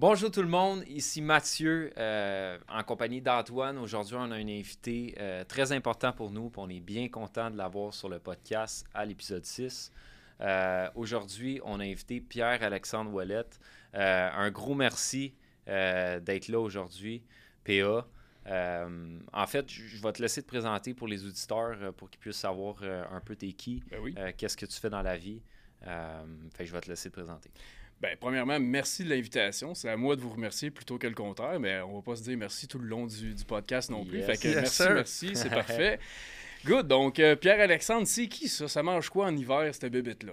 Bonjour tout le monde, ici Mathieu euh, en compagnie d'Antoine. Aujourd'hui, on a un invité euh, très important pour nous, on est bien content de l'avoir sur le podcast à l'épisode 6. Euh, aujourd'hui, on a invité Pierre-Alexandre Ouellette. un gros merci d'être là aujourd'hui, PA. en fait, je vais te laisser te présenter pour les auditeurs pour qu'ils puissent savoir un peu t'es qui, ben qu'est-ce que tu fais dans la vie. fait, je vais te laisser te présenter. Ben, premièrement, merci de l'invitation. C'est à moi de vous remercier plutôt que le contraire, mais on va pas se dire merci tout le long du, podcast non plus. Fait que merci, merci, c'est parfait. Good. Donc, euh, Pierre-Alexandre, c'est qui ça? Ça mange quoi en hiver, cette bébête-là?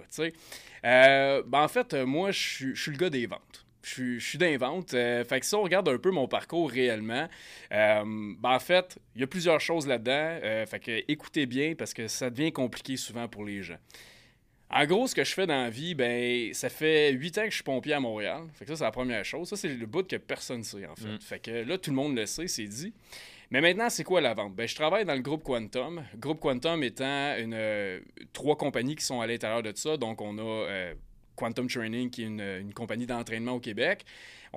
Euh, ben, en fait, euh, moi, je suis le gars des ventes. Je suis d'invente. Euh, fait que si on regarde un peu mon parcours réellement, ben en fait, il y a plusieurs choses là-dedans. fait que écoutez bien parce que ça devient compliqué souvent pour les gens. En gros, ce que je fais dans la vie, ben, ça fait huit ans que je suis pompier à Montréal. Fait que ça, c'est la première chose. Ça, c'est le bout que personne ne sait, en fait. Mm. Fait que là, tout le monde le sait, c'est dit. Mais maintenant, c'est quoi la vente? Ben, je travaille dans le groupe Quantum. Groupe Quantum étant une, euh, trois compagnies qui sont à l'intérieur de ça. Donc, on a euh, Quantum Training, qui est une compagnie d'entraînement au Québec.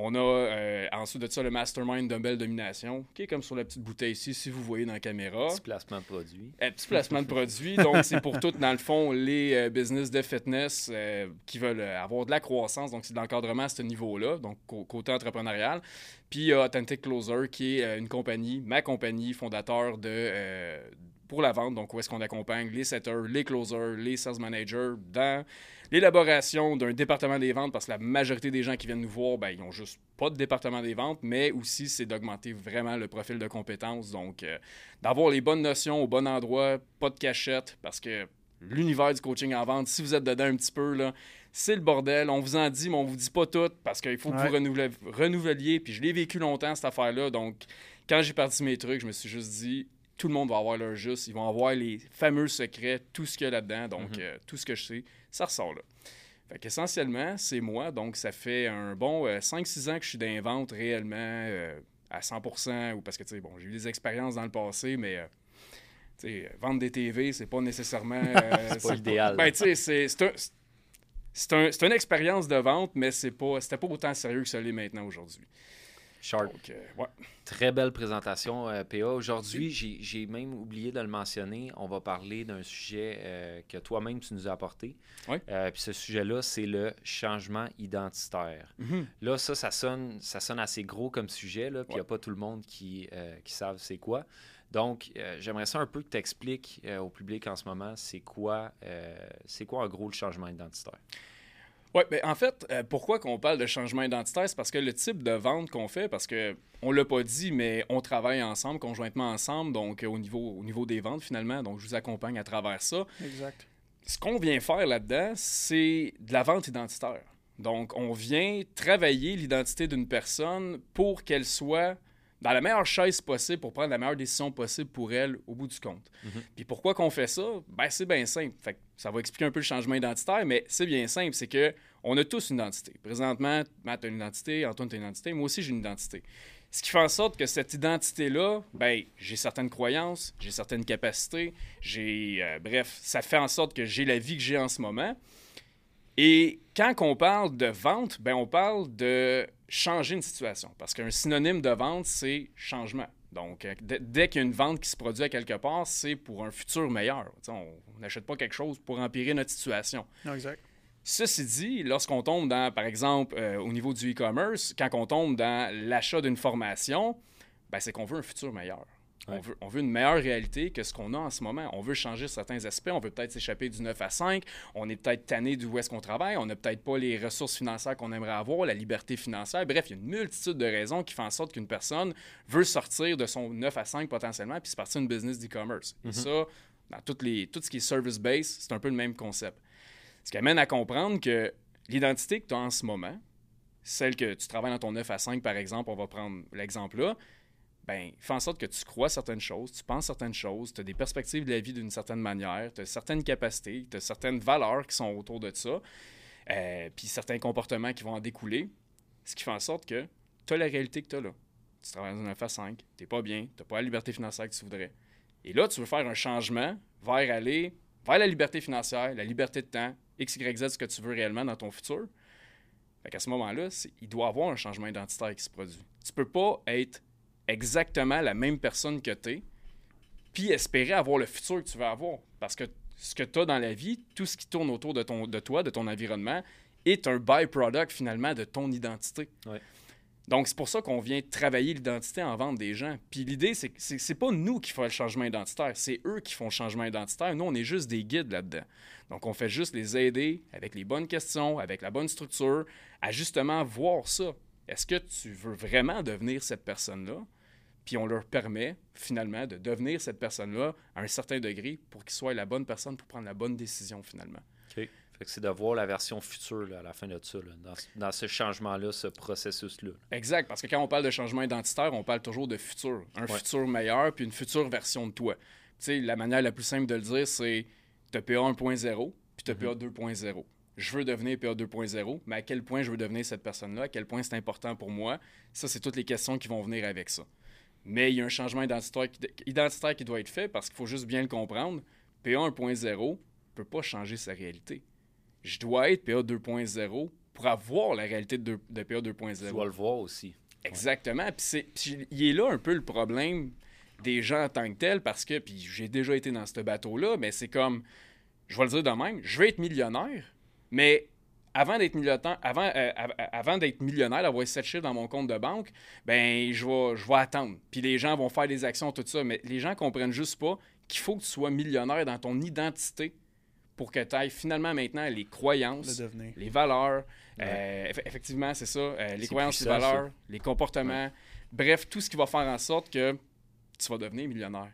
On a euh, ensuite de ça le Mastermind Dumbbell Domination, qui est comme sur la petite bouteille ici, si vous voyez dans la caméra. Petit placement de produit. Un petit placement de produit. Donc, c'est pour toutes, dans le fond, les euh, business de fitness euh, qui veulent avoir de la croissance. Donc, c'est de l'encadrement à ce niveau-là, donc côté entrepreneurial. Puis, il y a Authentic Closer, qui est une compagnie, ma compagnie fondateur de pour la vente. Donc, où est-ce qu'on accompagne les setters, les closers, les sales managers dans l'élaboration d'un département des ventes, parce que la majorité des gens qui viennent nous voir, ben, ils n'ont juste pas de département des ventes, mais aussi c'est d'augmenter vraiment le profil de compétences. Donc, euh, d'avoir les bonnes notions au bon endroit, pas de cachette, parce que l'univers du coaching en vente, si vous êtes dedans un petit peu, là, c'est le bordel. On vous en dit, mais on vous dit pas tout, parce qu'il faut que vous renouveliez. Puis je l'ai vécu longtemps, cette affaire-là. Donc, quand j'ai parti mes trucs, je me suis juste dit, tout le monde va avoir leur juste. Ils vont avoir les fameux secrets, tout ce qu'il y a là-dedans. Donc, mhm. euh, tout ce que je sais, ça ressort là. Fait qu'essentiellement, c'est moi. Donc, ça fait un bon 5-6 euh, ans que je suis d'invente réellement euh, à 100 ou parce que, tu sais, bon, j'ai eu des expériences dans le passé, mais. tu sais, vendre des TV, c'est pas nécessairement. c'est pas idéal. Ben, tu sais, c'est un, une expérience de vente, mais c'est pas, c'était pas autant sérieux que ça l'est maintenant aujourd'hui. Sharp. Très belle présentation, euh, PA. Aujourd'hui, j'ai même oublié de le mentionner. On va parler d'un sujet euh, que toi-même tu nous as apporté. Euh, puis ce sujet-là, c'est le changement identitaire. Mhm. Là, ça, ça sonne, ça sonne assez gros comme sujet. Puis il n'y a pas tout le monde qui, qui savent c'est quoi. Donc, j'aimerais ça un peu que tu expliques au public en ce moment, c'est quoi, c'est quoi en gros le changement identitaire? Oui, ben en fait, euh, pourquoi qu'on parle de changement identitaire? C'est parce que le type de vente qu'on fait, parce que on l'a pas dit, mais on travaille ensemble, conjointement ensemble, donc euh, au, niveau, au niveau des ventes finalement, donc je vous accompagne à travers ça. Exact. Ce qu'on vient faire là-dedans, c'est de la vente identitaire. Donc, on vient travailler l'identité d'une personne pour qu'elle soit dans la meilleure chaise possible pour prendre la meilleure décision possible pour elle au bout du compte. Mhm. Puis pourquoi qu'on fait ça? Ben, c'est bien simple. Fait ça va expliquer un peu le changement identitaire, mais c'est bien simple. C'est que on a tous une identité. Présentement, Matt a une identité, Antoine a une identité, moi aussi j'ai une identité. Ce qui fait en sorte que cette identité-là, ben, j'ai certaines croyances, j'ai certaines capacités, j'ai. Euh, bref, ça fait en sorte que j'ai la vie que j'ai en ce moment. Et quand on parle de vente, ben, on parle de changer une situation. Parce qu'un synonyme de vente, c'est changement. Donc, euh, dès qu'il y a une vente qui se produit à quelque part, c'est pour un futur meilleur. on n'achète pas quelque chose pour empirer notre situation. Exact. Ceci dit, lorsqu'on tombe dans, par exemple, euh, au niveau du e-commerce, quand on tombe dans l'achat d'une formation, ben, c'est qu'on veut un futur meilleur. On, veut, une meilleure réalité que ce qu'on a en ce moment. On veut changer certains aspects. On veut peut-être s'échapper du 9 à 5. On est peut-être tanné d'où est-ce qu'on travaille. On n'a peut-être pas les ressources financières qu'on aimerait avoir, la liberté financière. Bref, il y a une multitude de raisons qui font en sorte qu'une personne veut sortir de son 9 à 5 potentiellement puis se partir une business d'e-commerce. Et mhm. ça, dans toutes les, tout ce qui est service-based, c'est un peu le même concept. Ce qui amène à comprendre que l'identité que tu as en ce moment, celle que tu travailles dans ton 9 à 5, par exemple, on va prendre l'exemple là, ben, fait en sorte que tu crois certaines choses, tu penses certaines choses, tu as des perspectives de la vie d'une certaine manière, tu as certaines capacités, tu as certaines valeurs qui sont autour de ça, euh, puis certains comportements qui vont en découler, ce qui fait en sorte que tu as la réalité que tu as là. Tu travailles dans un 9 à 5, tu pas bien, tu pas la liberté financière que tu voudrais. Et là, tu veux faire un changement vers aller vers la liberté financière, la liberté de temps, X, Y, Z, ce que tu veux réellement dans ton futur. Fait qu'à ce moment-là, il doit y avoir un changement identitaire qui se produit. Tu peux pas être exactement la même personne que tu es, puis espérer avoir le futur que tu veux avoir. Parce que ce que tu as dans la vie, tout ce qui tourne autour de, ton, de toi, de ton environnement, est un byproduct finalement de ton identité. Donc, c'est pour ça qu'on vient travailler l'identité en vente des gens. Puis l'idée, c'est que c'est pas nous qui font le changement identitaire, c'est eux qui font le changement identitaire. Nous, on est juste des guides là-dedans. Donc, on fait juste les aider avec les bonnes questions, avec la bonne structure, à justement voir ça. Est-ce que tu veux vraiment devenir cette personne-là? Puis on leur permet finalement de devenir cette personne-là à un certain degré pour qu'ils soient la bonne personne pour prendre la bonne décision finalement. OK. c'est de voir la version future à la fin de ça, dans, ce changement-là, ce processus-là. Exact, parce que quand on parle de changement identitaire, on parle toujours de futur. Un futur meilleur, puis une future version de toi. Tu sais, la manière la plus simple de le dire, c'est tu PA 1.0, puis tu PA 2.0 je veux devenir PA 2.0, mais à quel point je veux devenir cette personne-là, à quel point c'est important pour moi, ça, c'est toutes les questions qui vont venir avec ça. Mais il y a un changement identitaire qui, identitaire qui doit être fait parce qu'il faut juste bien le comprendre. PA 1.0 ne peut pas changer sa réalité. Je dois être PA 2.0 pour avoir la réalité de, PA 2.0. Tu dois le voir aussi. Exactement. Puis, il est là un peu le problème des gens en tant que tel parce que, puis j'ai déjà été dans ce bateau-là, mais c'est comme, je vais le dire de même, je veux être millionnaire, mais avant d'être millionnaire, avant, euh, avant d'être millionnaire, d'avoir 7 chiffres dans mon compte de banque, ben je vais, je vais attendre. Puis les gens vont faire des actions, tout ça. Mais les gens comprennent juste pas qu'il faut que tu sois millionnaire dans ton identité pour que tu ailles finalement maintenant les croyances, les valeurs. Euh, effectivement, c'est ça. Euh, les croyances, les valeurs, les comportements. Bref, tout ce qui va faire en sorte que tu vas devenir millionnaire.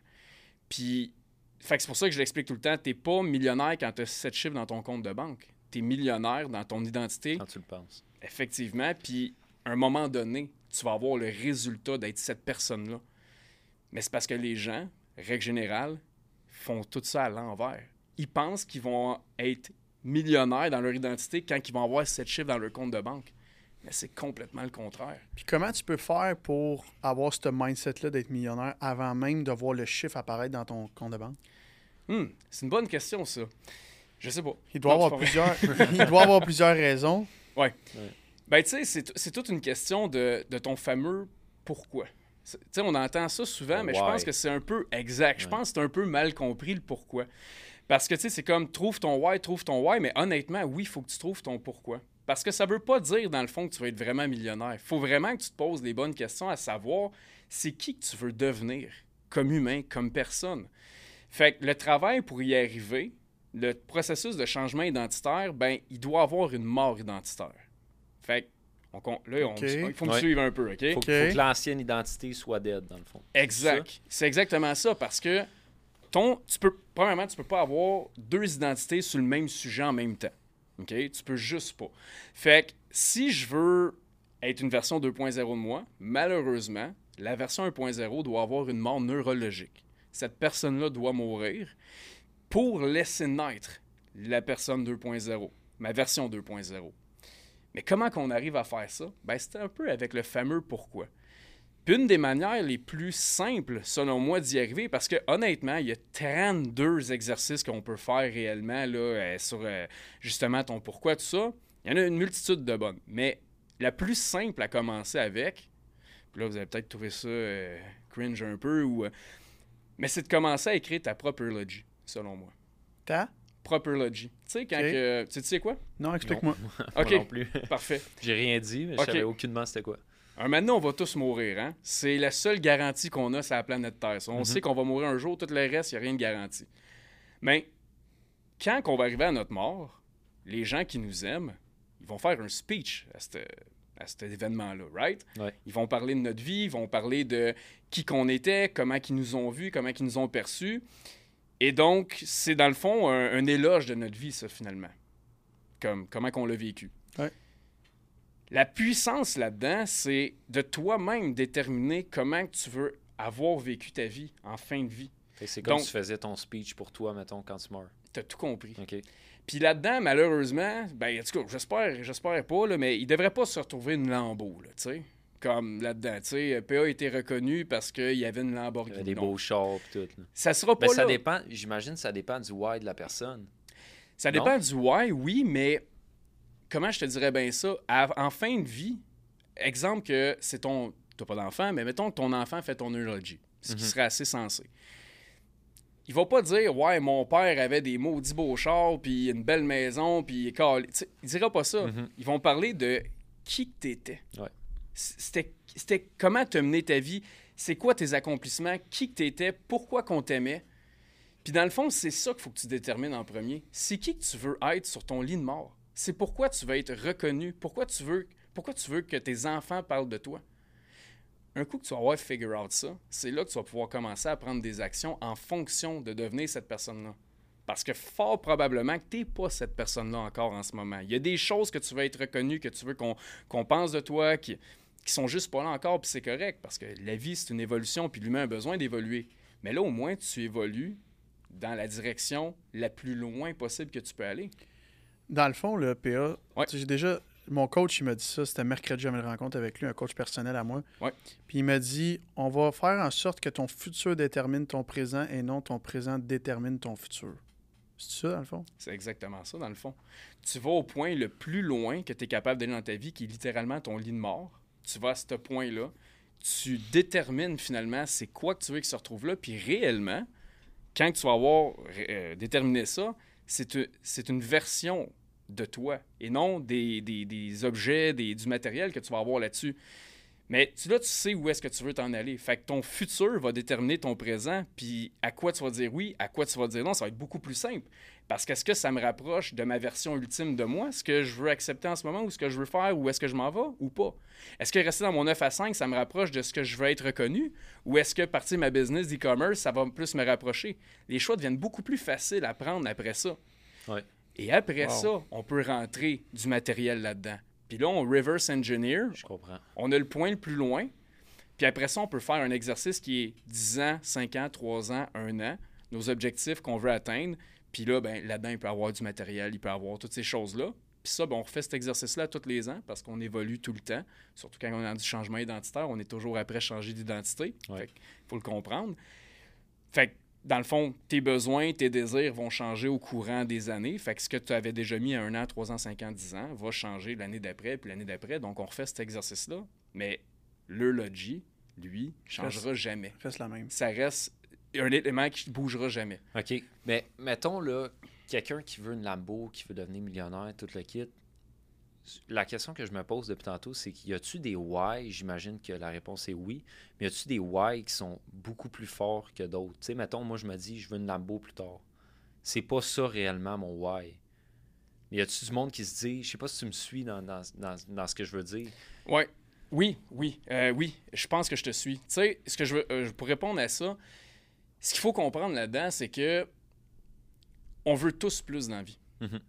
Puis, c'est pour ça que je l'explique tout le temps. Tu n'es pas millionnaire quand tu as 7 chiffres dans ton compte de banque millionnaire dans ton identité. Quand tu le penses. Effectivement. Puis, à un moment donné, tu vas avoir le résultat d'être cette personne-là. Mais c'est parce que les gens, règle générale, font tout ça à l'envers. Ils pensent qu'ils vont être millionnaires dans leur identité quand ils vont avoir sept chiffres dans leur compte de banque. Mais c'est complètement le contraire. Puis comment tu peux faire pour avoir ce mindset-là d'être millionnaire avant même de voir le chiffre apparaître dans ton compte de banque? Hmm, c'est une bonne question, ça. Je sais pas. Il doit, avoir, plusieurs... il doit avoir plusieurs raisons. Ouais. Ben, tu sais, c'est toute une question de, ton fameux pourquoi. Tu sais, on entend ça souvent, mais je pense que c'est un peu exact. Je pense que c'est un peu mal compris le pourquoi. Parce que, tu sais, c'est comme trouve ton why, trouve ton why, mais honnêtement, oui, il faut que tu trouves ton pourquoi. Parce que ça veut pas dire, dans le fond, que tu vas être vraiment millionnaire. Il faut vraiment que tu te poses les bonnes questions à savoir c'est qui que tu veux devenir comme humain, comme personne. Fait que le travail pour y arriver, le processus de changement identitaire, ben, il doit avoir une mort identitaire. Fait là, il faut me suivre un peu, OK? Il faut, que l'ancienne identité soit dead, dans le fond. Exact. C'est exactement ça, parce que ton, tu peux, premièrement, tu peux pas avoir deux identités sur le même sujet en même temps. OK? Tu peux juste pas. Fait que si je veux être une version 2.0 de moi, malheureusement, la version 1.0 doit avoir une mort neurologique. Cette personne-là doit mourir pour laisser naître la personne 2.0, ma version 2.0. Mais comment qu'on arrive à faire ça? Ben, c'est un peu avec le fameux pourquoi. Puis une des manières les plus simples, selon moi, d'y arriver, parce que honnêtement, il y a 32 exercices qu'on peut faire réellement là, euh, sur euh, justement ton pourquoi, tout ça. Il y en a une multitude de bonnes. Mais la plus simple à commencer avec, puis là, vous avez peut-être trouvé ça euh, cringe un peu, ou, mais c'est de commencer à écrire ta propre logique selon moi. Ta? Proper Logi. Tu sais, quand que. Tu sais quoi? Non, explique-moi. ok. non plus. Parfait. J'ai rien dit, mais je savais aucunement c'était quoi. Maintenant, on va tous mourir. Hein? C'est la seule garantie qu'on a sur la planète Terre. On mhm. sait qu'on va mourir un jour, tout le reste, il n'y a rien de garanti. Mais quand on va arriver à notre mort, les gens qui nous aiment, ils vont faire un speech à, à cet événement-là, right? Ils vont parler de notre vie, ils vont parler de qui qu'on était, comment ils nous ont vus, comment ils nous ont perçus. Et donc, c'est dans le fond un, éloge de notre vie, ça, finalement. Comme, comment qu'on l'a vécu. La puissance là-dedans, c'est de toi-même déterminer comment tu veux avoir vécu ta vie en fin de vie. C'est comme si tu faisais ton speech pour toi, mettons, quand tu meurs. Tu as tout compris. Puis là-dedans, malheureusement, ben, en tout cas, j'espère, j'espère pas, là, mais il devrait pas se retrouver une lambeau, tu sais comme là-dedans. Tu sais, PA a été reconnu parce qu'il y avait une Lamborghini. des beaux chars et tout. Ça sera pas mais ça dépend, j'imagine ça dépend du why de la personne. Ça dépend du why, oui, mais comment je te dirais bien ça? en fin de vie, exemple que c'est ton. Tu pas d'enfant, mais mettons que ton enfant fait ton neurologie, ce qui mhm. serait assez sensé. Il va pas dire Ouais, mon père avait des maudits beaux chars, puis une belle maison, puis il est Il dira pas ça. Mhm. Ils vont parler de qui tu étais. C'était comment as mené ta vie, c'est quoi tes accomplissements, qui tu étais, pourquoi qu'on t'aimait? Puis dans le fond, c'est ça qu'il faut que tu détermines en premier. C'est qui que tu veux être sur ton lit de mort? C'est pourquoi tu veux être reconnu, pourquoi tu veux, pourquoi tu que tes enfants parlent de toi? Un coup que tu vas avoir figure out ça, c'est là que tu vas pouvoir commencer à prendre des actions en fonction de devenir cette personne-là. Parce que fort probablement que tu n'es pas cette personne-là encore en ce moment. Il y a des choses que tu veux être reconnu, que tu veux qu'on pense de toi, qui sont juste pas là encore, puis c'est correct, parce que la vie, c'est une évolution, puis l'humain a besoin d'évoluer. Mais là, au moins, tu évolues dans la direction la plus loin possible que tu peux aller. Dans le fond, le PA, j'ai déjà. Mon coach, il m'a dit ça, c'était mercredi, j'avais une rencontre avec lui, un coach personnel à moi. Puis il m'a dit on va faire en sorte que ton futur détermine ton présent et non ton présent détermine ton futur. C'est ça, dans le fond? C'est exactement ça, dans le fond. Tu vas au point le plus loin que tu es capable d'aller dans ta vie, qui est littéralement ton lit de mort. Tu vas à ce point-là. Tu détermines finalement c'est quoi que tu veux qu'il se retrouve là. Puis réellement, quand tu vas avoir euh, déterminé ça, c'est une version de toi et non des, objets, du matériel que tu vas avoir là-dessus. Mais tu, là, tu sais où est-ce que tu veux t'en aller. Fait que ton futur va déterminer ton présent, puis à quoi tu vas dire oui, à quoi tu vas dire non, ça va être beaucoup plus simple. Parce qu'est-ce que ça me rapproche de ma version ultime de moi, ce que je veux accepter en ce moment, ou ce que je veux faire, ou est-ce que je m'en vais, ou pas? Est-ce que rester dans mon 9 à 5, ça me rapproche de ce que je veux être reconnu, ou est-ce que partir de ma business d'e-commerce, ça va plus me rapprocher? Les choix deviennent beaucoup plus faciles à prendre après ça. Et après ça, on peut rentrer du matériel là-dedans. Puis là, on reverse engineer. Je comprends. On a le point le plus loin. Puis après ça, on peut faire un exercice qui est 10 ans, 5 ans, 3 ans, 1 an, nos objectifs qu'on veut atteindre. Puis là, ben, là-dedans, il peut avoir du matériel, il peut avoir toutes ces choses-là. Puis ça, ben, on refait cet exercice-là tous les ans parce qu'on évolue tout le temps. Surtout quand on a du changement identitaire, on est toujours après changer d'identité. Il faut le comprendre. Fait que dans le fond, tes besoins, tes désirs vont changer au courant des années. Fait que ce que tu avais déjà mis à un an, trois ans, cinq ans, dix ans va changer l'année d'après, puis l'année d'après. Donc, on refait cet exercice-là. Mais le Logi, lui, changera jamais. Reste la même. Ça reste un élément qui ne bougera jamais. OK. Mais mettons, là, quelqu'un qui veut une Lambo, qui veut devenir millionnaire, tout le kit, la question que je me pose depuis tantôt, c'est qu'il y a-tu des why? J'imagine que la réponse est oui. Mais y a-tu des why qui sont beaucoup plus forts que d'autres? Tu sais, mettons, moi, je me dis, je veux une Lambo plus tard. C'est pas ça réellement mon why. Mais y a-tu du monde qui se dit, je sais pas si tu me suis dans, dans, dans, ce que je veux dire Ouais. Oui, oui, euh, oui. Je pense que je te suis. Tu sais, ce que je veux, euh, pour répondre à ça, ce qu'il faut comprendre là-dedans, c'est que on veut tous plus dans la vie. Mm-hmm.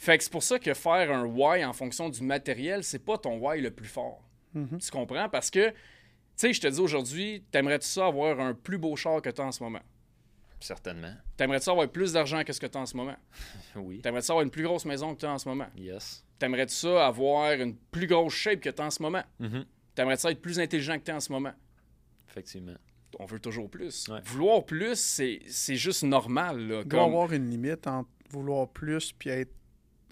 Fait que c'est pour ça que faire un why en fonction du matériel, c'est pas ton why le plus fort. Mhm. Tu comprends? Parce que, tu sais, je te dis aujourd'hui, t'aimerais-tu ça avoir un plus beau char que tu as en ce moment? Certainement. T'aimerais-tu ça avoir plus d'argent que ce que tu as en ce moment? oui. T'aimerais-tu ça avoir une plus grosse maison que tu as en ce moment? Yes. T'aimerais-tu ça avoir une plus grosse shape que tu as en ce moment? Mm T'aimerais-tu ça être plus intelligent que tu es en ce moment? Effectivement. On veut toujours plus. Vouloir plus, c'est juste normal. Là, Il doit avoir une limite entre vouloir plus puis être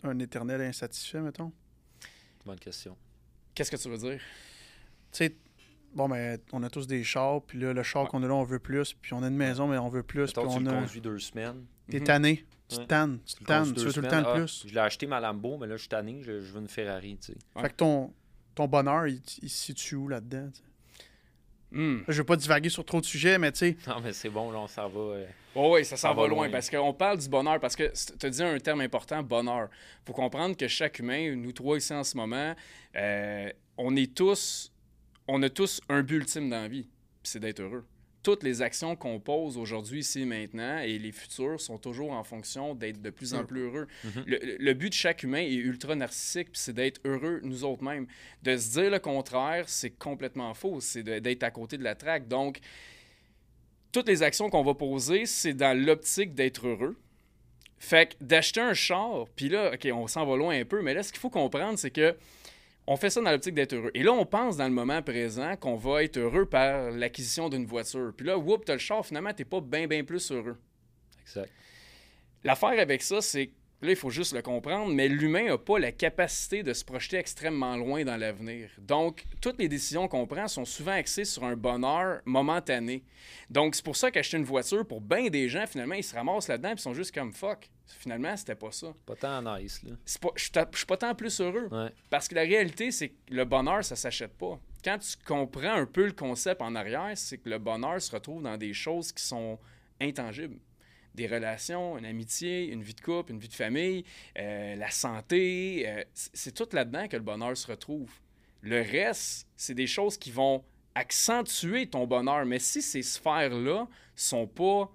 un éternel insatisfait, mettons? Bonne question. Qu'est-ce que tu veux dire? Tu sais, bon, ben, on a tous des chars, puis là, le char qu'on a là, on veut plus, puis on a une maison, mais on veut plus. puis on tu a... conduis deux semaines. T'es tanné. Tu te tannes. Tu tannes. Tu veux tout le temps de ah, plus. Je l'ai acheté ma Lambo, mais là, je suis tanné. Je, veux une Ferrari, tu sais. Fait que ton, ton bonheur, il, il se situe où là-dedans? Hmm. Je veux pas divaguer sur trop de sujets, mais tu sais. Non, mais c'est bon, là, on s'en va. Euh, oui, ça s'en va, loin, parce qu'on parle du bonheur, parce que tu as dit un terme important, bonheur. faut comprendre que chaque humain, nous trois ici en ce moment, euh, on est tous, on a tous un but ultime dans la vie, c'est d'être heureux toutes les actions qu'on pose aujourd'hui, ici, maintenant, et les futurs sont toujours en fonction d'être de plus en plus heureux. Mhm. le, but de chaque humain est ultra narcissique, c'est d'être heureux nous autres mêmes. De se dire le contraire, c'est complètement faux, c'est d'être à côté de la traque. Donc, toutes les actions qu'on va poser, c'est dans l'optique d'être heureux. Fait que d'acheter un char, puis là, OK, on s'en va loin un peu, mais là, ce qu'il faut comprendre, c'est que on fait ça dans l'optique d'être heureux. Et là, on pense dans le moment présent qu'on va être heureux par l'acquisition d'une voiture. Puis là, whoop, t'as le char, finalement, t'es pas bien, bien plus heureux. Exact. L'affaire avec ça, c'est Là, il faut juste le comprendre, mais l'humain n'a pas la capacité de se projeter extrêmement loin dans l'avenir. Donc, toutes les décisions qu'on prend sont souvent axées sur un bonheur momentané. Donc, c'est pour ça qu'acheter une voiture, pour bien des gens, finalement, ils se ramassent là-dedans et ils sont juste comme fuck. Finalement, c'était pas ça. Pas tant nice, là. je suis pas tant plus heureux. Parce que la réalité, c'est que le bonheur, ça s'achète pas. Quand tu comprends un peu le concept en arrière, c'est que le bonheur se retrouve dans des choses qui sont intangibles des relations, une amitié, une vie de couple, une vie de famille, euh, la santé. Euh, c'est tout là-dedans que le bonheur se retrouve. Le reste, c'est des choses qui vont accentuer ton bonheur. Mais si ces sphères-là sont pas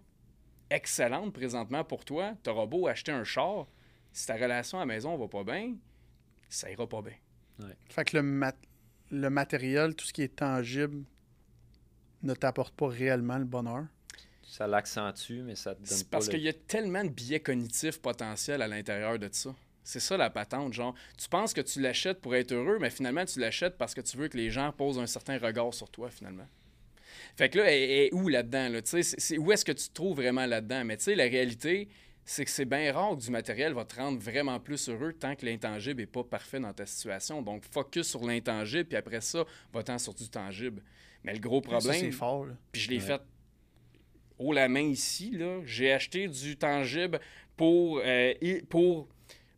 excellentes présentement pour toi, tu auras beau acheter un char, si ta relation à la maison va pas bien, ça ira pas bien. Fait que le, le matériel, tout ce qui est tangible, ne t'apporte pas réellement le bonheur? Ça l'accentue, mais ça te donne pas Parce qu'il y a tellement de biais cognitifs potentiels à l'intérieur de ça. C'est ça la patente, genre, tu penses que tu l'achètes pour être heureux, mais finalement, tu l'achètes parce que tu veux que les gens posent un certain regard sur toi, finalement. Fait que là, est où là-dedans? Là? C'est, où est-ce que tu te trouves vraiment là-dedans? Mais tu sais, la réalité, c'est que c'est bien rare que du matériel va te rendre vraiment plus heureux tant que l'intangible n'est pas parfait dans ta situation. Donc, focus sur l'intangible, puis après ça, va-t'en sur du tangible. Mais le gros problème... c'est fort, Puis je l'ai fait haut la main ici, j'ai acheté du tangible pour, euh, pour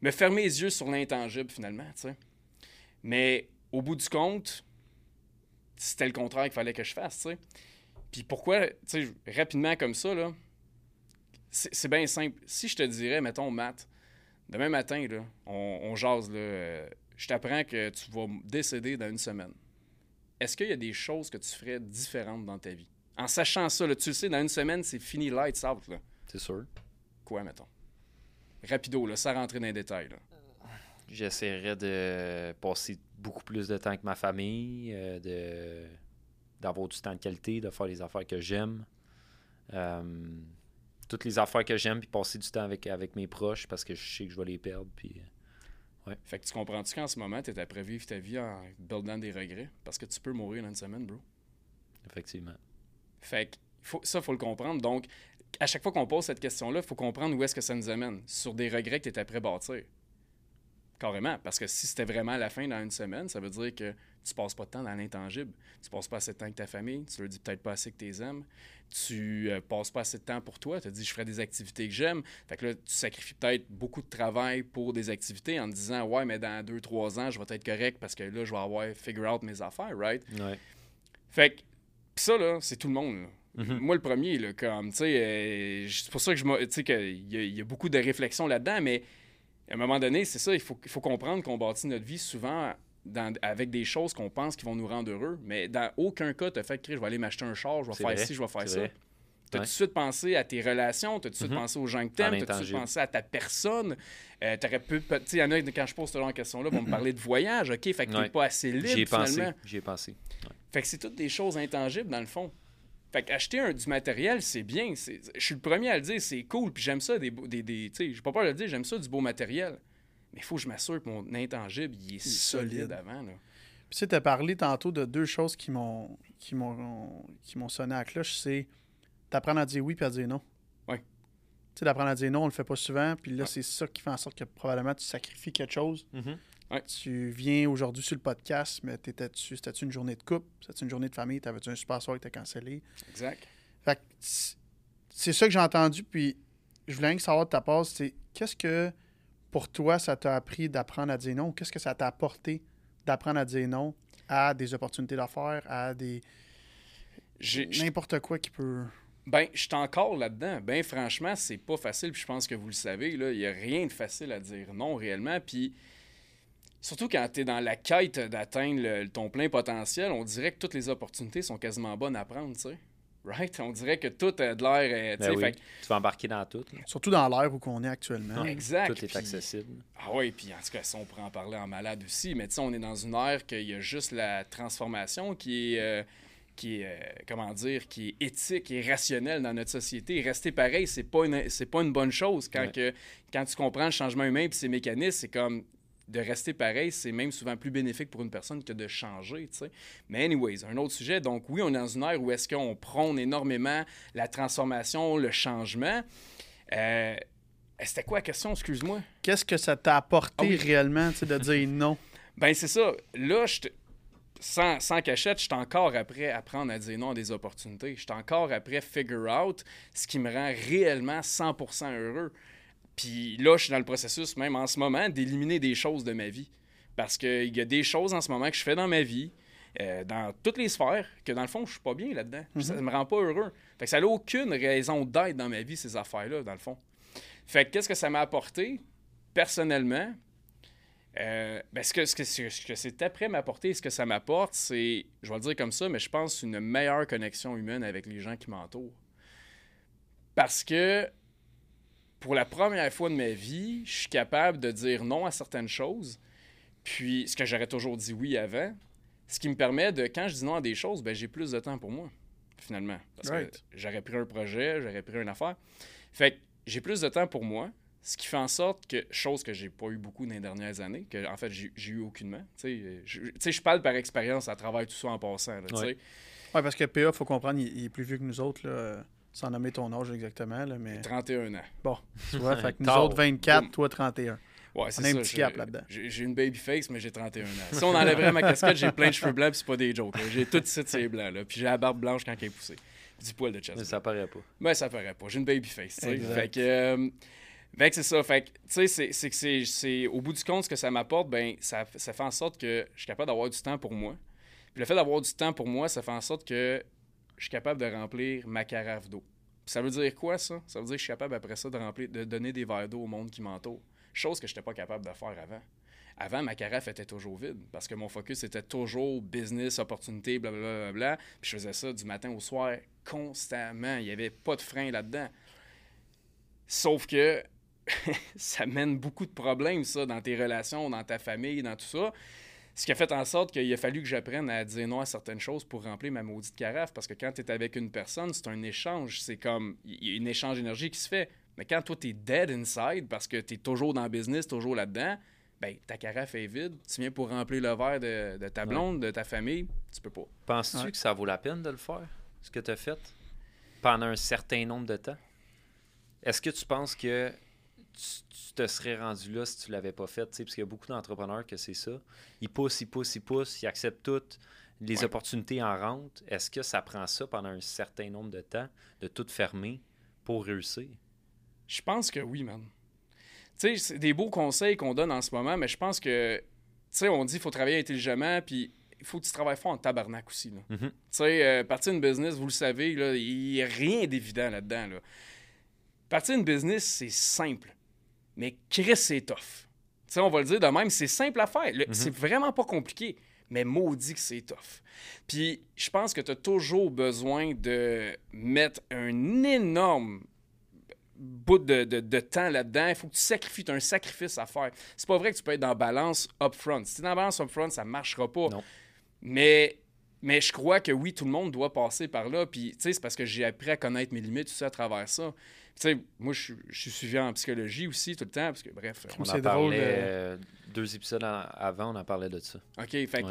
me fermer les yeux sur l'intangible, finalement. Mais au bout du compte, c'était le contraire qu'il fallait que je fasse. Puis pourquoi, rapidement comme ça, là, c'est bien simple. Si je te dirais, mettons, Matt, demain matin, là, on, jase, là, euh, je t'apprends que tu vas décéder dans une semaine. Est-ce qu'il y a des choses que tu ferais différentes dans ta vie? En sachant ça, tu le sais, dans une semaine, c'est fini lights out. C'est sûr. Quoi, mettons? Rapido, là, sans rentrer dans les détails. J'essaierais de passer beaucoup plus de temps avec ma famille, euh, de d'avoir du temps de qualité, de faire les affaires que j'aime. Euh, toutes les affaires que j'aime, puis passer du temps avec, avec mes proches parce que je sais que je vais les perdre. Puis, euh, ouais. Fait que tu comprends-tu qu'en ce moment, tu es à prévivre ta vie en buildant des regrets? Parce que tu peux mourir dans une semaine, bro. Effectivement. Fait que faut, ça, il faut le comprendre. Donc, à chaque fois qu'on pose cette question-là, il faut comprendre où est-ce que ça nous amène. Sur des regrets que tu étais prêt à bâtir. Carrément. Parce que si c'était vraiment la fin dans une semaine, ça veut dire que tu passes pas de temps dans l'intangible. Tu passes pas assez de temps avec ta famille. Tu leur dis peut-être pas assez que tu les aimes. Tu euh, passes pas assez de temps pour toi. Tu te dis, je ferai des activités que j'aime. Fait que là, tu sacrifies peut-être beaucoup de travail pour des activités en te disant, ouais, mais dans deux, trois ans, je vais être correct parce que là, je vais avoir figure out mes affaires, right? Ouais. Fait que puis ça, là, c'est tout le monde. Mhm. Moi, le premier, là, comme, tu sais, euh, c'est pour ça que je tu sais, qu'il y, a beaucoup de réflexions là-dedans, mais à un moment donné, c'est ça, il faut, il faut comprendre qu'on bâtit notre vie souvent avec des choses qu'on pense qui vont nous rendre heureux, mais dans aucun cas, tu as fait que je vais aller m'acheter un char, je vais faire ci, je vais faire ça. Tu as tout de suite pensé à tes relations, tu as tout de suite mhm. pensé aux gens que tu aimes, tu as tout de suite pensé à ta personne. Euh, tu aurais pu. Tu sais, il y en a, quand je pose cette question-là, vont me parler de voyage, OK, fait que tu n'es pas assez libre. J'y ai pensé. J'y ai pensé. Fait que c'est toutes des choses intangibles, dans le fond. Fait qu'acheter un, du matériel, c'est bien. Je suis le premier à le dire, c'est cool, puis j'aime ça. Des, des, des tu sais, j'ai pas peur de le dire, j'aime ça, du beau matériel. Mais il faut que je m'assure que mon intangible, il est, solide. avant. Là. Puis tu as parlé tantôt de deux choses qui m'ont qui m'ont qui m'ont sonné à la cloche, c'est d'apprendre à dire oui puis à dire non. Oui. Tu sais, d'apprendre à dire non, on le fait pas souvent, puis là, c'est ça qui fait en sorte que probablement tu sacrifies quelque chose. Tu viens aujourd'hui sur le podcast, mais t'étais-tu, c'était-tu une journée de couple? C'était-tu une journée de famille? T'avais-tu un super soir qui t'a cancellé? Exact. Fait c'est ça que j'ai entendu, puis je voulais rien que savoir de ta part, c'est qu'est-ce que pour toi ça t'a appris d'apprendre à dire non? Qu'est-ce que ça t'a apporté d'apprendre à dire non à des opportunités d'affaires, à des. N'importe quoi qui peut. Ben, je suis encore là-dedans. Ben, franchement, c'est pas facile. Puis je pense que vous le savez, il n'y a rien de facile à dire non réellement. Puis Surtout quand tu es dans la quête d'atteindre ton plein potentiel, on dirait que toutes les opportunités sont quasiment bonnes à prendre, tu sais. Right? On dirait que tout a de l'air. Ben oui. Tu vas embarquer dans tout. Surtout dans l'air où on est actuellement. exact. Tout est accessible. Ah oui, puis en tout cas, ça, on pourrait en parler en malade aussi. Mais tu sais, on est dans une ère qu'il y a juste la transformation qui est. Euh, qui est, euh, comment dire, qui est éthique et rationnelle dans notre société. rester pareil, c'est pas une, c'est pas une bonne chose. Quand, que, quand tu comprends le changement humain et ses mécanismes, c'est comme de rester pareil, c'est même souvent plus bénéfique pour une personne que de changer, tu sais. Mais anyways, un autre sujet. Donc oui, on est dans une ère où est-ce qu'on prône énormément la transformation, le changement. Euh, c'était quoi la question, excuse-moi? Qu'est-ce que ça t'a apporté ah réellement de dire non? Ben, c'est ça. Là, je sans, sans cachette, je suis encore après apprendre à dire non à des opportunités. Je suis encore après figure out ce qui me rend réellement 100% heureux. Puis là, je suis dans le processus, même en ce moment, d'éliminer des choses de ma vie. Parce qu'il y a des choses en ce moment que je fais dans ma vie, euh, dans toutes les sphères, que dans le fond, je suis pas bien là-dedans. Ça ne mhm. me rend pas heureux. Fait que ça n'a aucune raison d'être dans ma vie, ces affaires-là, dans le fond. Fait que qu'est-ce que ça m'a apporté, personnellement? Euh, ben, ce que, ce que, ce que c'est après m'apporter, ce que ça m'apporte, c'est, je vais le dire comme ça, mais je pense une meilleure connexion humaine avec les gens qui m'entourent. Parce que pour la première fois de ma vie, je suis capable de dire non à certaines choses, puis ce que j'aurais toujours dit oui avant, ce qui me permet de, quand je dis non à des choses, ben, j'ai plus de temps pour moi, finalement. Parce que j'aurais pris un projet, j'aurais pris une affaire. Fait que j'ai plus de temps pour moi, ce qui fait en sorte que, chose que j'ai pas eu beaucoup dans les dernières années, que en fait j'ai eu aucunement. Tu sais, je parle par expérience à travers tout ça en passant. Oui, ouais, parce que PA, il faut comprendre, il, est plus vieux que nous autres. Là, sans nommer ton âge exactement. Là, mais... 31 ans. Bon, tu vois, fait que nous autres 24, toi 31. Ouais, c'est ça. un petit gap là-dedans. J'ai une baby face, mais j'ai 31 ans. Si on enlèverait ma casquette, j'ai plein de cheveux blancs, puis c'est pas des jokes. J'ai tout ici, c'est blanc. Là. Puis j'ai la barbe blanche quand elle est poussée. du poil de chest. Mais ça paraît pas. Mais ça paraît pas. J'ai une baby face. Fait que. Euh, fait que c'est ça. Fait que, tu sais, c'est que c'est au bout du compte, ce que ça m'apporte, ben, ça, ça fait en sorte que je suis capable d'avoir du temps pour moi. Puis le fait d'avoir du temps pour moi, ça fait en sorte que je suis capable de remplir ma carafe d'eau. Ça veut dire quoi, ça? Ça veut dire que je suis capable, après ça, de, remplir, de donner des verres d'eau au monde qui m'entoure. Chose que je n'étais pas capable de faire avant. Avant, ma carafe était toujours vide parce que mon focus était toujours business, opportunité, blablabla. Bla, bla, puis je faisais ça du matin au soir constamment. Il n'y avait pas de frein là-dedans. Sauf que ça mène beaucoup de problèmes, ça, dans tes relations, dans ta famille, dans tout ça. Ce qui a fait en sorte qu'il a fallu que j'apprenne à dire non à certaines choses pour remplir ma maudite carafe. Parce que quand tu es avec une personne, c'est un échange. C'est comme. Il y a un échange d'énergie qui se fait. Mais quand toi, tu es dead inside parce que tu es toujours dans le business, toujours là-dedans, ben, ta carafe est vide. Tu viens pour remplir le verre de, ta blonde, de ta famille, tu peux pas. Penses-tu que ça vaut la peine de le faire, ce que tu as fait, pendant un certain nombre de temps? Est-ce que tu penses que tu, te serais rendu là si tu l'avais pas fait, parce qu'il y a beaucoup d'entrepreneurs que c'est ça. Ils poussent, ils poussent, ils poussent, ils acceptent toutes les opportunités en rente. Est-ce que ça prend ça pendant un certain nombre de temps de tout fermer pour réussir? Je pense que oui, man. Tu sais, c'est des beaux conseils qu'on donne en ce moment, mais je pense que, tu sais, on dit qu'il faut travailler intelligemment, puis il faut que tu travailles fort en tabarnak aussi. Mm-hmm. Tu sais, euh, partir d'une business, vous le savez, il n'y a rien d'évident là-dedans. Là. Partir d'une business, c'est simple. Mais Chris, c'est tough. on va le dire de même, c'est simple à faire. Mhm. C'est vraiment pas compliqué, mais maudit que c'est tough. Puis je pense que tu as toujours besoin de mettre un énorme bout de, de, temps là-dedans. Il faut que tu sacrifies, tu as un sacrifice à faire. C'est pas vrai que tu peux être dans balance upfront. Si tu es dans balance upfront, ça marchera pas. Non. Mais mais je crois que oui, tout le monde doit passer par là. Puis, tu sais, c'est parce que j'ai appris à connaître mes limites, tout ça, à travers ça. Tu sais, moi, je, suis suivi en psychologie aussi tout le temps, parce que, bref... On en parlait euh, deux épisodes avant, on en parlait de ça. OK, fait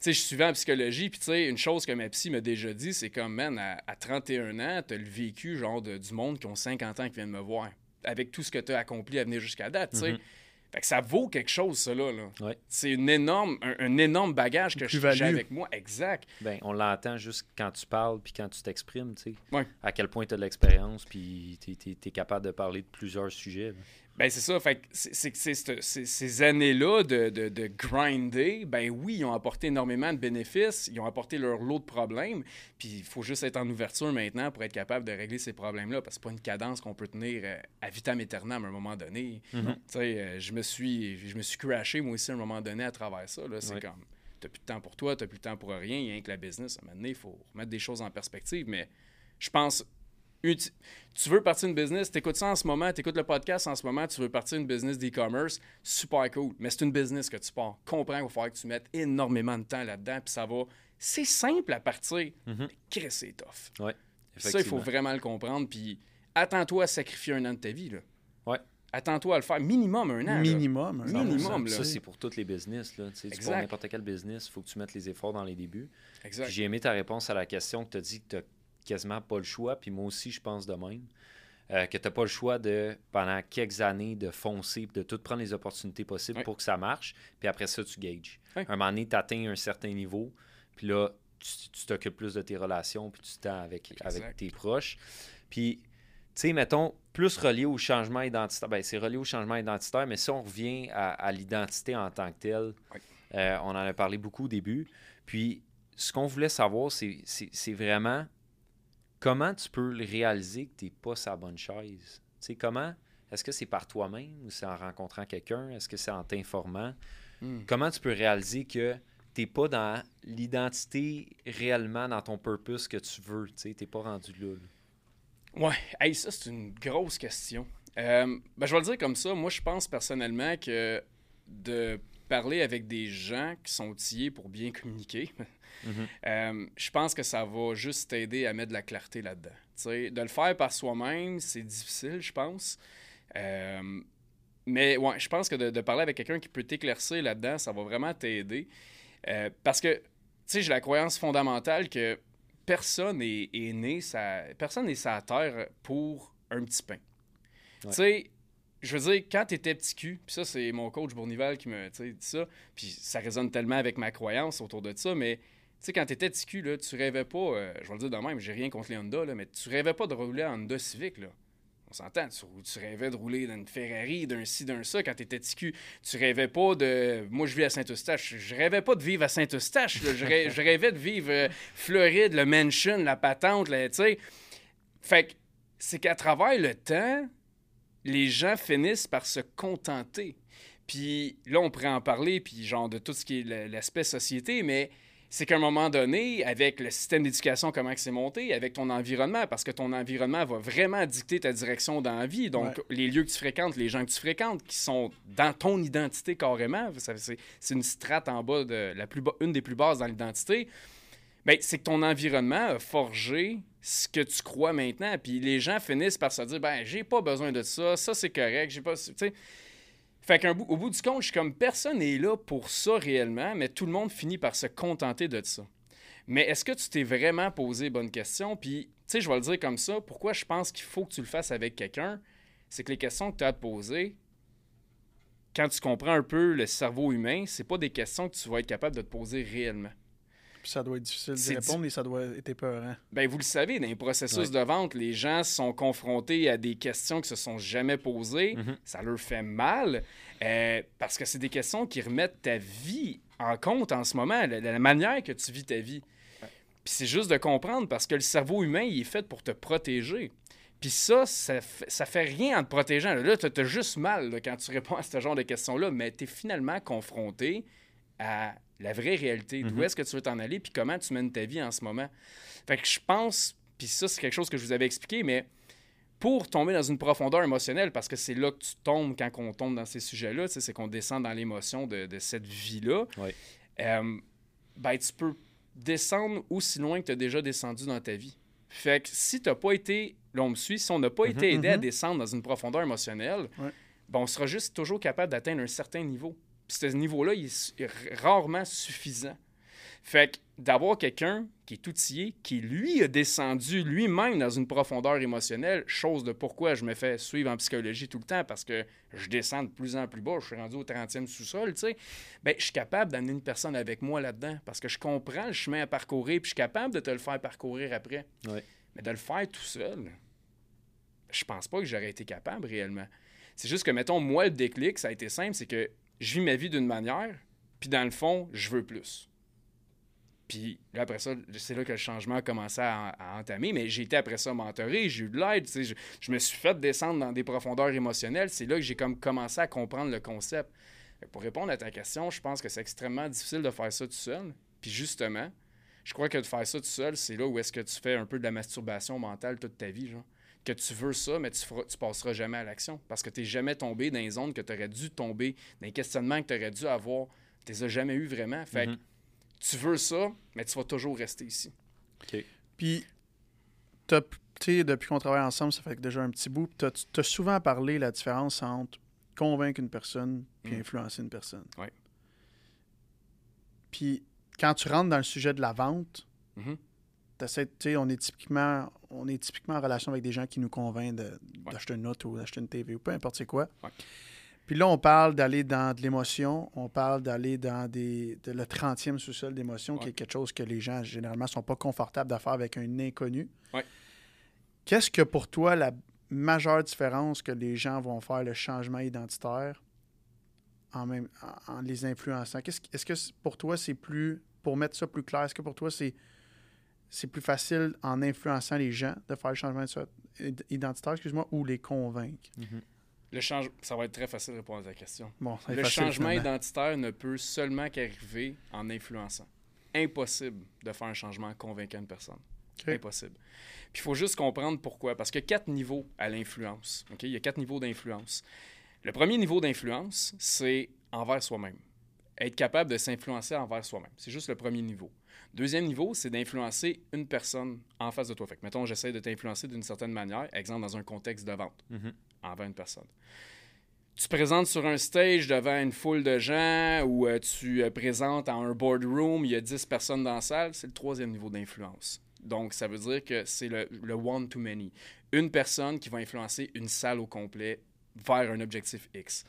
tu sais, je suis suivi en psychologie, puis tu sais, une chose que ma psy m'a déjà dit, c'est comme, man, à, 31 ans, tu as le vécu, genre, du monde qui ont 50 ans qui viennent me voir, avec tout ce que tu as accompli à venir jusqu'à date, tu sais. Mm-hmm. Fait que ça vaut quelque chose, ça, là. C'est une énorme, un, énorme bagage que j'ai avec moi. Exact. Ben, on l'entend juste quand tu parles puis quand tu t'exprimes, tu sais. À quel point tu as de l'expérience puis tu es, capable de parler de plusieurs sujets. Ben, c'est ça. Fait c'est, ces années-là de, de, de, grinder, ben oui, ils ont apporté énormément de bénéfices, ils ont apporté leur lot de problèmes, puis il faut juste être en ouverture maintenant pour être capable de régler ces problèmes-là, parce que c'est pas une cadence qu'on peut tenir euh, à vitam aeternam à un moment donné. Mm-hmm. Tu sais, euh, je me suis je me suis crashé, moi aussi, à un moment donné, à travers ça. C'est comme, t'as plus de temps pour toi, t'as plus de temps pour rien, il y a rien que la business. À un moment donné, il faut remettre des choses en perspective, mais je pense tu veux partir une business, tu écoutes ça en ce moment, tu écoutes le podcast en ce moment, tu veux partir une business d'e-commerce, super cool. Mais c'est une business que tu pars. Comprends qu'il va falloir que tu mettes énormément de temps là-dedans, puis ça va. C'est simple à partir, mm -hmm. c'est tough. Ouais, ça, il faut vraiment le comprendre. Puis attends-toi à sacrifier un an de ta vie. Là. Ouais. Attends-toi à le faire minimum un an. Minimum. Un minimum. Ça, c'est pour tous les business. Là. Tu sais, n'importe quel business, il faut que tu mettes les efforts dans les débuts. J'ai aimé ta réponse à la question que tu as dit que tu quasiment pas le choix, puis moi aussi, je pense de même. euh, que tu n'as pas le choix de, pendant quelques années, de foncer, de tout prendre les opportunités possibles pour que ça marche. Puis après ça, tu gages. Un moment donné, tu atteins un certain niveau. Puis là, tu t'occupes plus de tes relations, puis tu t'en avec, avec tes proches. Puis, tu sais, mettons, plus relié au changement identitaire. Ben, c'est relié au changement identitaire, mais si on revient à, l'identité en tant que telle, euh, on en a parlé beaucoup au début. Puis, ce qu'on voulait savoir, c'est vraiment comment tu peux réaliser que tu n'es pas sa bonne chaise? Tu sais, comment? Est-ce que c'est par toi-même ou c'est en rencontrant quelqu'un? Est-ce que c'est en t'informant? Hmm. Comment tu peux réaliser que tu n'es pas dans l'identité réellement, dans ton purpose que tu veux? Tu n'es pas rendu là? Ouais, hey, ça, c'est une grosse question. Euh, ben, je vais le dire comme ça. Moi, je pense personnellement que de parler avec des gens qui sont outillés pour bien communiquer, mhm. euh, je pense que ça va juste t'aider à mettre de la clarté là-dedans. de le faire par soi-même, c'est difficile, je pense. Euh, mais ouais, je pense que de, parler avec quelqu'un qui peut t'éclaircir là-dedans, ça va vraiment t'aider. parce que, tu sais, j'ai la croyance fondamentale que personne n'est né, ça, personne n'est sa terre pour un petit pain. Tu sais, je veux dire, quand tu étais petit cul, puis ça, c'est mon coach Bournival qui me dit ça, puis ça résonne tellement avec ma croyance autour de ça, mais tu sais, quand tu étais petit cul, là, tu rêvais pas, euh, je vais le dire de même, j'ai rien contre les Honda, là, mais tu rêvais pas de rouler en Honda Civic, là. On s'entend, tu, rêvais de rouler dans une Ferrari, d'un ci, d'un ça quand t'étais ticu. Tu rêvais pas de. Moi, je vis à Saint-Eustache. Je rêvais pas de vivre à Saint-Eustache. Je, rêvais de vivre euh, Floride, le mansion, la patente, tu sais. Fait que c'est qu'à travers le temps, les gens finissent par se contenter. Puis là, on pourrait en parler, puis genre de tout ce qui est l'aspect société, mais c'est qu'à un moment donné, avec le système d'éducation, comment c'est monté, avec ton environnement, parce que ton environnement va vraiment dicter ta direction dans la vie. Donc, les lieux que tu fréquentes, les gens que tu fréquentes, qui sont dans ton identité carrément, c'est une strate en bas de la plus une des plus basses dans l'identité. Ben, c'est que ton environnement a forgé ce que tu crois maintenant. Puis les gens finissent par se dire, ben, j'ai pas besoin de ça, ça c'est correct, j'ai pas. Tu sais, fait qu'au bout, bout du compte, je suis comme personne n'est là pour ça réellement, mais tout le monde finit par se contenter de ça. Mais est-ce que tu t'es vraiment posé bonne question? Puis, tu sais, je vais le dire comme ça, pourquoi je pense qu'il faut que tu le fasses avec quelqu'un, c'est que les questions que tu as à te poser, quand tu comprends un peu le cerveau humain, c'est pas des questions que tu vas être capable de te poser réellement. Puis ça doit être difficile de répondre et ça doit être épeurant. Bien, vous le savez, dans les processus de vente, les gens sont confrontés à des questions qui se sont jamais posées. Mhm. Ça leur fait mal euh, parce que c'est des questions qui remettent ta vie en compte en ce moment, la, manière que tu vis ta vie. Puis c'est juste de comprendre parce que le cerveau humain, il est fait pour te protéger. Puis ça, ça, fait, fait rien en te protégeant. Là, tu as juste mal quand tu réponds à ce genre de questions-là, mais tu es finalement confronté à la vraie réalité. D'où mhm. est-ce que tu veux t'en aller, puis comment tu mènes ta vie en ce moment? Fait que je pense, puis ça, c'est quelque chose que je vous avais expliqué, mais pour tomber dans une profondeur émotionnelle, parce que c'est là que tu tombes quand on tombe dans ces sujets-là, c'est qu'on descend dans l'émotion de, cette vie-là, euh, ben, tu peux descendre aussi loin que tu as déjà descendu dans ta vie. Fait que si tu n'as pas été, là on me suit, si on n'a pas mhm, été aidé à mhm. descendre dans une profondeur émotionnelle, ben, on sera juste toujours capable d'atteindre un certain niveau. Puis ce niveau-là, il est rarement suffisant. Fait que d'avoir quelqu'un qui est outillé, qui lui a descendu lui-même dans une profondeur émotionnelle, chose de pourquoi je me fais suivre en psychologie tout le temps, parce que je descends de plus en plus bas, je suis rendu au 30e sous-sol, tu sais, ben, je suis capable d'amener une personne avec moi là-dedans, parce que je comprends le chemin à parcourir, puis je suis capable de te le faire parcourir après. Mais de le faire tout seul, je pense pas que j'aurais été capable réellement. C'est juste que, mettons, moi, le déclic, ça a été simple, c'est que je vis ma vie d'une manière, puis dans le fond, je veux plus. Puis là, après ça, c'est là que le changement a commencé à, entamer. Mais j'ai été après ça mentoré, j'ai eu de l'aide. Je, je, me suis fait descendre dans des profondeurs émotionnelles. C'est là que j'ai comme commencé à comprendre le concept. Pour répondre à ta question, je pense que c'est extrêmement difficile de faire ça tout seul. Puis justement, je crois que de faire ça tout seul, c'est là où est-ce que tu fais un peu de la masturbation mentale toute ta vie. Genre que tu veux ça, mais tu ne tu passeras jamais à l'action parce que tu n'es jamais tombé dans les zones que tu aurais dû tomber, dans les questionnements que tu aurais dû avoir. Tu les as jamais eu vraiment. Fait que mhm. tu veux ça, mais tu vas toujours rester ici. OK. Puis, depuis qu'on travaille ensemble, ça fait déjà un petit bout, tu as, souvent parlé la différence entre convaincre une personne et mhm. influencer une personne. Oui. Puis, quand tu rentres dans le sujet de la vente, mhm on est typiquement on est typiquement en relation avec des gens qui nous convainquent d'acheter une note ou d'acheter une TV ou peu importe c'est quoi. Puis là, on parle d'aller dans de l'émotion, on parle d'aller dans des, de le 30e sous-sol d'émotion, qui est quelque chose que les gens, généralement, ne sont pas confortables de faire avec un inconnu. Qu'est-ce que pour toi la majeure différence que les gens vont faire le changement identitaire en, même, en, les influençant? Est-ce que pour toi, c'est plus, pour mettre ça plus clair, est-ce que pour toi, c'est c'est plus facile en influençant les gens de faire le changement identitaire, excuse-moi, ou les convaincre? Mm-hmm. Le change... Ça va être très facile de répondre à ta question. le changement identitaire ne peut seulement qu'arriver en influençant. Impossible de faire un changement convaincant une personne. Impossible. Puis il faut juste comprendre pourquoi. Parce qu'il y a quatre niveaux à l'influence. Il y a quatre niveaux d'influence. Le premier niveau d'influence, c'est envers soi-même. Être capable de s'influencer envers soi-même. C'est juste le premier niveau. Deuxième niveau, c'est d'influencer une personne en face de toi. Fait que, mettons, j'essaie de t'influencer d'une certaine manière, exemple dans un contexte de vente, mm-hmm. envers une personne. Tu présentes sur un stage devant une foule de gens ou euh, tu euh, présentes en un boardroom, il y a 10 personnes dans la salle, c'est le troisième niveau d'influence. Donc, ça veut dire que c'est le, le one-to-many. Une personne qui va influencer une salle au complet vers un objectif X.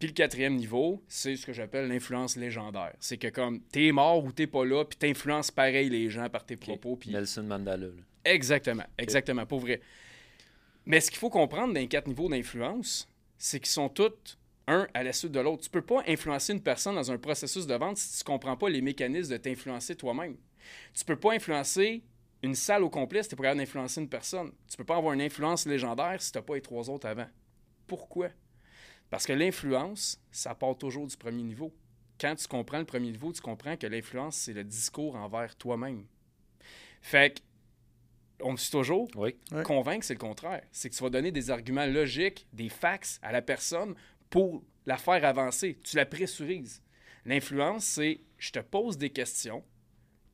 Puis le quatrième niveau, c'est ce que j'appelle l'influence légendaire. C'est que comme t'es mort ou t'es pas là, puis t'influences pareil les gens par tes propos. Puis... Nelson Mandela. Exactement, exactement, pour vrai. Mais ce qu'il faut comprendre dans les quatre niveaux d'influence, c'est qu'ils sont tous un à la suite de l'autre. Tu peux pas influencer une personne dans un processus de vente si tu comprends pas les mécanismes de t'influencer toi-même. Tu peux pas influencer une salle au complet si tu pas capable d'influencer une personne. Tu peux pas avoir une influence légendaire si tu n'as pas les trois autres avant. Pourquoi? Parce que l'influence, ça part toujours du premier niveau. Quand tu comprends le premier niveau, tu comprends que l'influence, c'est le discours envers toi-même. Fait que, on me suit toujours. Oui. Convaincre, c'est le contraire. C'est que tu vas donner des arguments logiques, des facts à la personne pour la faire avancer. Tu la pressurises. L'influence, c'est je te pose des questions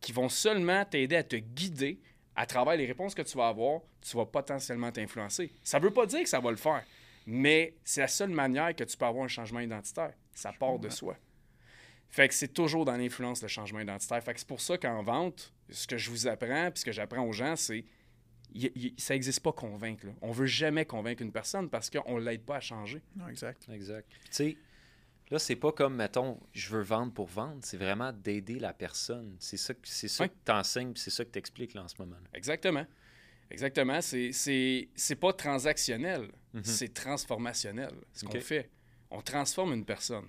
qui vont seulement t'aider à te guider à travers les réponses que tu vas avoir. Tu vas potentiellement t'influencer. Ça ne veut pas dire que ça va le faire. Mais c'est la seule manière que tu peux avoir un changement identitaire. Ça part de soi. Fait que c'est toujours dans l'influence le changement identitaire. Fait que c'est pour ça qu'en vente, ce que je vous apprends, puis ce que j'apprends aux gens, c'est ça n'existe pas convaincre. Là. On veut jamais convaincre une personne parce qu'on ne l'aide pas à changer. Non, exact. Exact. Tu sais, là, c'est pas comme, mettons, je veux vendre pour vendre. C'est vraiment d'aider la personne. C'est ça, c'est ça que tu enseignes, c'est ça que tu expliques là, en ce moment. Exactement. Exactement. C'est pas transactionnel, mhm. c'est transformationnel, ce qu'on fait. On transforme une personne.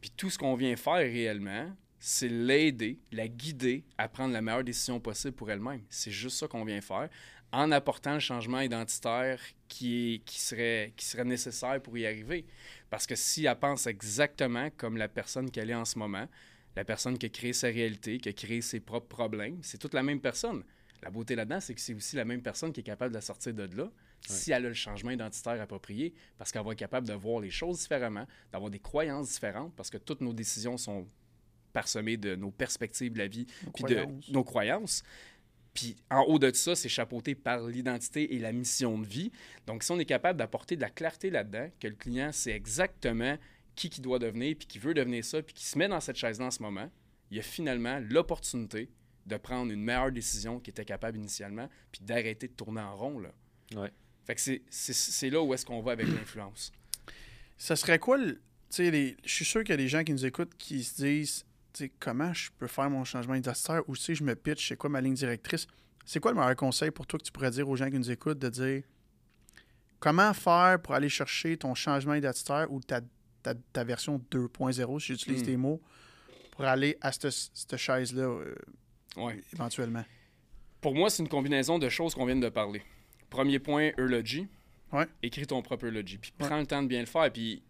Puis tout ce qu'on vient faire réellement, c'est l'aider, la guider à prendre la meilleure décision possible pour elle-même. C'est juste ça qu'on vient faire en apportant le changement identitaire qui, qui, serait, qui serait nécessaire pour y arriver. Parce que si elle pense exactement comme la personne qu'elle est en ce moment, la personne qui a créé sa réalité, qui a créé ses propres problèmes, c'est toute la même personne. La beauté là-dedans, c'est que c'est aussi la même personne qui est capable de la sortir de là si elle a le changement identitaire approprié, parce qu'elle va être capable de voir les choses différemment, d'avoir des croyances différentes, parce que toutes nos décisions sont parsemées de nos perspectives de la vie, puis de nos croyances. Puis en haut de ça, c'est chapeauté par l'identité et la mission de vie. Donc, si on est capable d'apporter de la clarté là-dedans, que le client sait exactement qui qui doit devenir, puis qui veut devenir ça, puis qui se met dans cette chaise-là en ce moment, il y a finalement l'opportunité de prendre une meilleure décision qu'il était capable initialement, puis d'arrêter de tourner en rond. Là. Ouais. Fait que c'est là où est-ce qu'on va avec l'influence. Ça serait quoi le. Je suis sûr qu'il y a des gens qui nous écoutent qui se disent comment je peux faire mon changement identitaire ou si je me pitch, c'est quoi ma ligne directrice? C'est quoi le meilleur conseil pour toi que tu pourrais dire aux gens qui nous écoutent de dire comment faire pour aller chercher ton changement identitaire ou ta, ta, version 2.0, si j'utilise hmm. tes mots, pour aller à cette, cette chaise-là euh, ouais. éventuellement? Pour moi, c'est une combinaison de choses qu'on vient de parler. Premier point, Eulogy. Ouais. Écris ton propre Eulogy. Puis prends le temps de bien le faire. Puis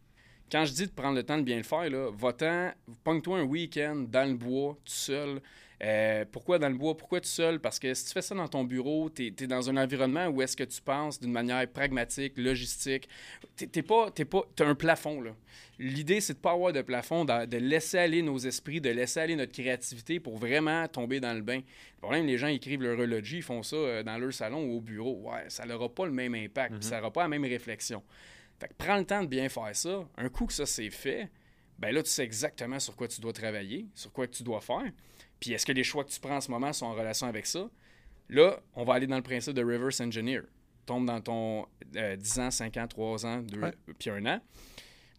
quand je dis de prendre le temps de bien le faire, là, va-t'en, pogne-toi un week-end dans le bois, tout seul. Euh, pourquoi dans le bois? Pourquoi tout seul? Parce que si tu fais ça dans ton bureau, tu es, dans un environnement où est-ce que tu penses d'une manière pragmatique, logistique. Tu pas, pas, as un plafond. L'idée, c'est de ne pas avoir de plafond, de, laisser aller nos esprits, de laisser aller notre créativité pour vraiment tomber dans le bain. Le problème, les gens écrivent leur eulogie, ils font ça euh, dans leur salon ou au bureau. Ouais, ça n'aura pas le même impact, mm-hmm. ça n'aura pas la même réflexion. Fait que prends le temps de bien faire ça. Un coup que ça c'est fait, ben là, tu sais exactement sur quoi tu dois travailler, sur quoi tu dois faire. Puis est-ce que les choix que tu prends en ce moment sont en relation avec ça? Là, on va aller dans le principe de reverse engineer. Tombe dans ton 10 ans, 5 ans, 3 ans, 2, puis 1 an.